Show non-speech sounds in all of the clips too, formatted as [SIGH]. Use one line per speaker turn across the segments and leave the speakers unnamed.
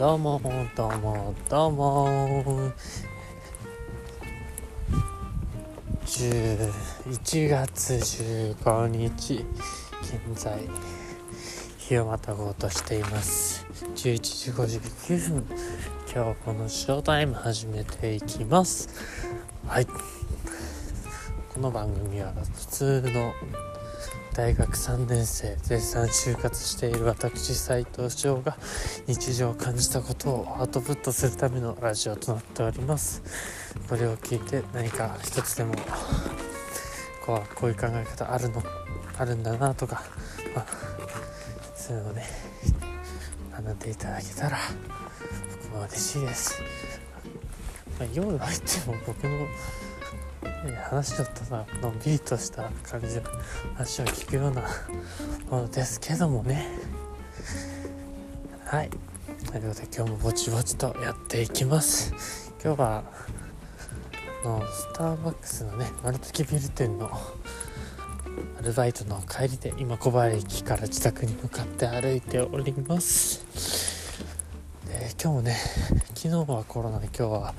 どうもどうも。どうも11月15日現在日をまたごうとしています。11時59分今日このショータイム始めていきます。はい。この番組は普通の大学3年生絶賛就活している私斉藤翔が日常を感じたことをアウトプットするためのラジオとなっております。これを聞いて何か一つでもこうこういう考え方あるのあるんだなとか、まあ、そういうのをね学んでいただけたら僕も嬉しいです、まあ、要は言っても僕の話ちょっとさのんびりとした感じの話を聞くようなものですけどもね。はい。ということで今日もぼちぼちとやっていきます。今日はのスターバックスのね丸月ビル店のアルバイトの帰りで今小林駅から自宅に向かって歩いております。で今日もね昨日はコロナで今日は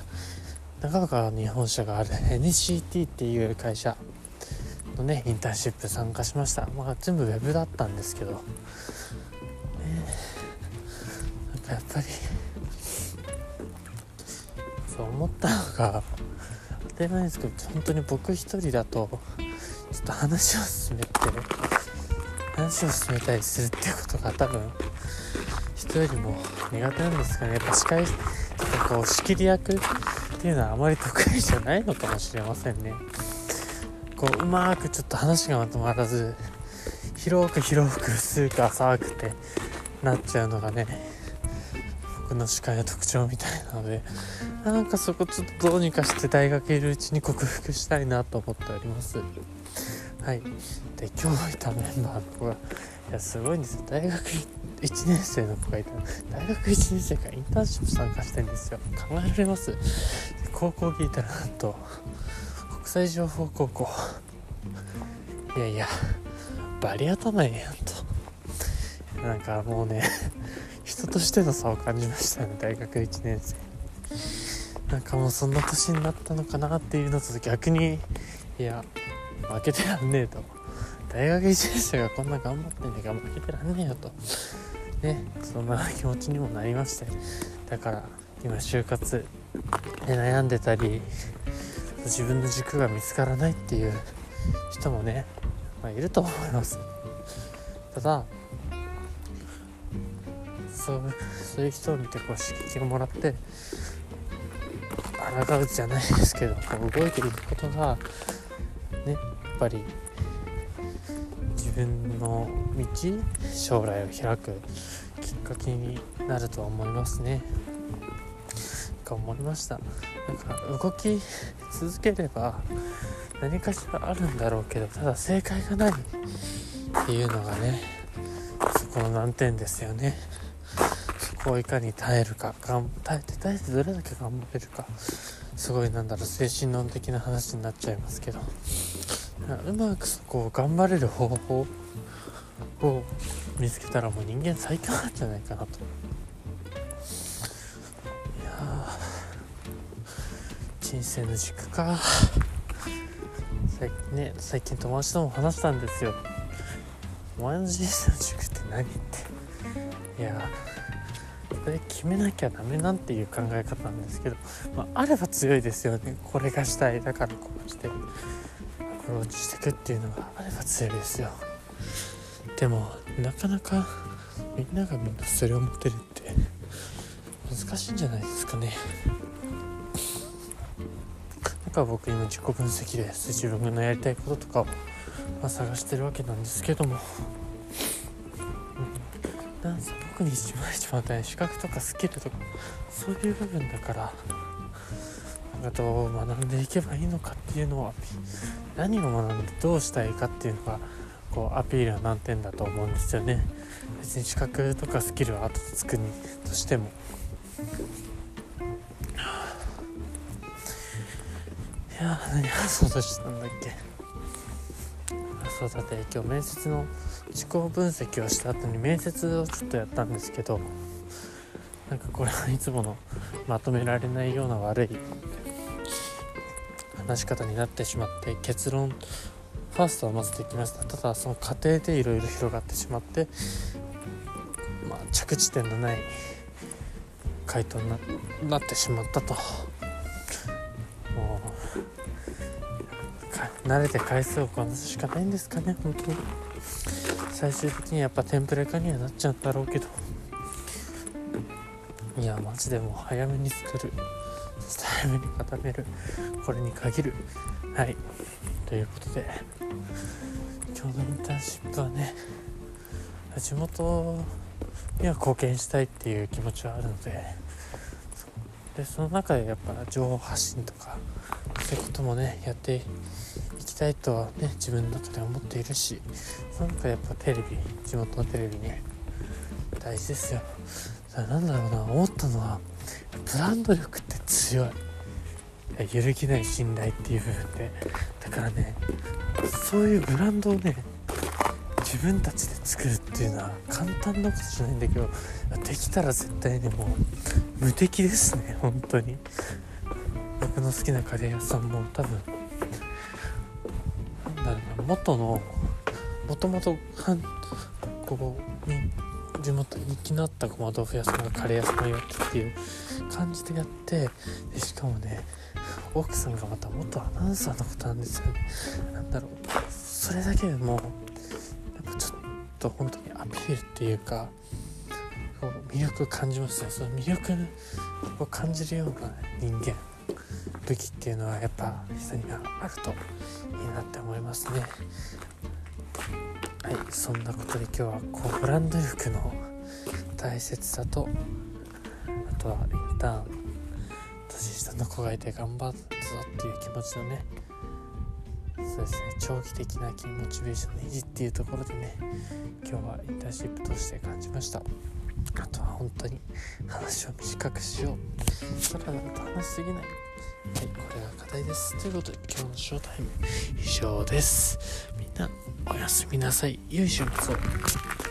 長岡に本社がある [LAUGHS] NCT っていう会社のねインターンシップ参加しました。まあ全部ウェブだったんですけど、ね、なんかやっぱりそう思ったのが当たり前ですけど本当に僕一人だとちょっと話を進めて話を進めたりするっていうことが多分人よりも苦手なんですかね。やっぱ司会とかこう仕切り役っていうのはあまり得意じゃないのかもしれませんね。こううまくちょっと話がまとまらず広く広く薄く浅くてなっちゃうのがね僕の視界の特徴みたいなのでなんかそこちょっとどうにかして大学いるうちに克服したいなと思っております。はい。で今日いたメンバーの子がいやすごいんですよ。大学1年生の子がいた。大学1年生がインターンシップ参加してんですよ。考えられます。高校聞いたらなんと国際情報高校。いやいやバリ頭ええやんと。なんかもうね人としての差を感じましたね大学1年生。なんかもうそんな年になったのかなっていうのと逆にいや負けてらんねえと。大学1年生がこんな頑張ってんねえから負けてらんねえよと。ねそんな気持ちにもなりましてだから今就活で悩んでたり自分の軸が見つからないっていう人もね、まあ、いると思います。ただそうそういう人を見てこう刺激をもらって抗うじゃないですけどこう動いていくことがねやっぱり自分の道将来を開くきっかけになると思いますね。か思いました。なんか動き続ければ何かしらあるんだろうけどただ正解がないっていうのがねそこの難点ですよね。そこをいかに耐えるか耐えて耐えてどれだけ頑張れるか。すごいなんだろう精神論的な話になっちゃいますけど。うまくそこを頑張れる方法を見つけたらもう人間最強なんじゃないかなと。いや人生の軸か。最ね最近友達とも話したんですよ。お前の人生の軸って何って。いやそれ決めなきゃダメなんていう考え方なんですけど、まあ、あれば強いですよね。これがしたいだからこうしてアプローチしていくっていうのがあれば強いですよ。でもなかなかみんながみんなそれを持ってるって難しいんじゃないですかね。だから僕今自己分析です自分のやりたいこととかを、まあ、探してるわけなんですけども、うん、なんせ僕に一番一番大資格とかスキルとかそういう部分だからなんかどう学んでいけばいいのかっていうのは何を学んでどうしたいかっていうのがこうアピールは難点だと思うんですよね。別に資格とかスキルは後でつくにとしても。いや何話そうとしたんだっけ。そうだって今日面接の自己分析をした後に面接をちょっとやったんですけどなんかこれはいつものまとめられないような悪い話し方になってしまって結論ファーストはまずできました。ただその過程でいろいろ広がってしまってまあ着地点のない回答になってしまったと。もう慣れて回数をこなすしかないんですかね本当に。最終的にやっぱテンプレ化にはなっちゃうんだろうけど。いやマジでもう早めに作る。早めに固める。これに限る。はい。ということで今日のインターンシップはね地元には貢献したいっていう気持ちはあるのででその中でやっぱ情報発信とかそういうこともねやっていきたいとね自分の中で思っているしその中でやっぱテレビ地元のテレビね大事ですよ。なんだろうな思ったのはブランド力って強い。揺るぎない信頼っていう部分で。だからねそういうブランドをね自分たちで作るっていうのは簡単なことじゃないんだけどできたら絶対ねもう無敵ですね本当に。僕の好きなカレー屋さんも多分。なんだろうな元のもともとこう地元に人気のあったごま豆腐屋さんがカレー屋さんをやってっていう感じでやってでしかもね奥さんがまた元アナウンサーのことなんですよね。なんだろう。それだけでもやっぱちょっと本当にアピールっていうかこう魅力感じますねその魅力を感じるような人間武器っていうのはやっぱ人にはあるといいなって思いますね。はいそんなことで今日はこうブランド力の大切さとあとはインターン年下の子がいて頑張ったぞっていう気持ちのねそうですね長期的なモチベーションの維持っていうところでね今日はインターンシップとして感じました。あとは本当に話を短くしよう。さらだと話しすぎない。はいこれが課題です。ということで今日のショータイム以上です。みんなおやすみなさい。よい週末を。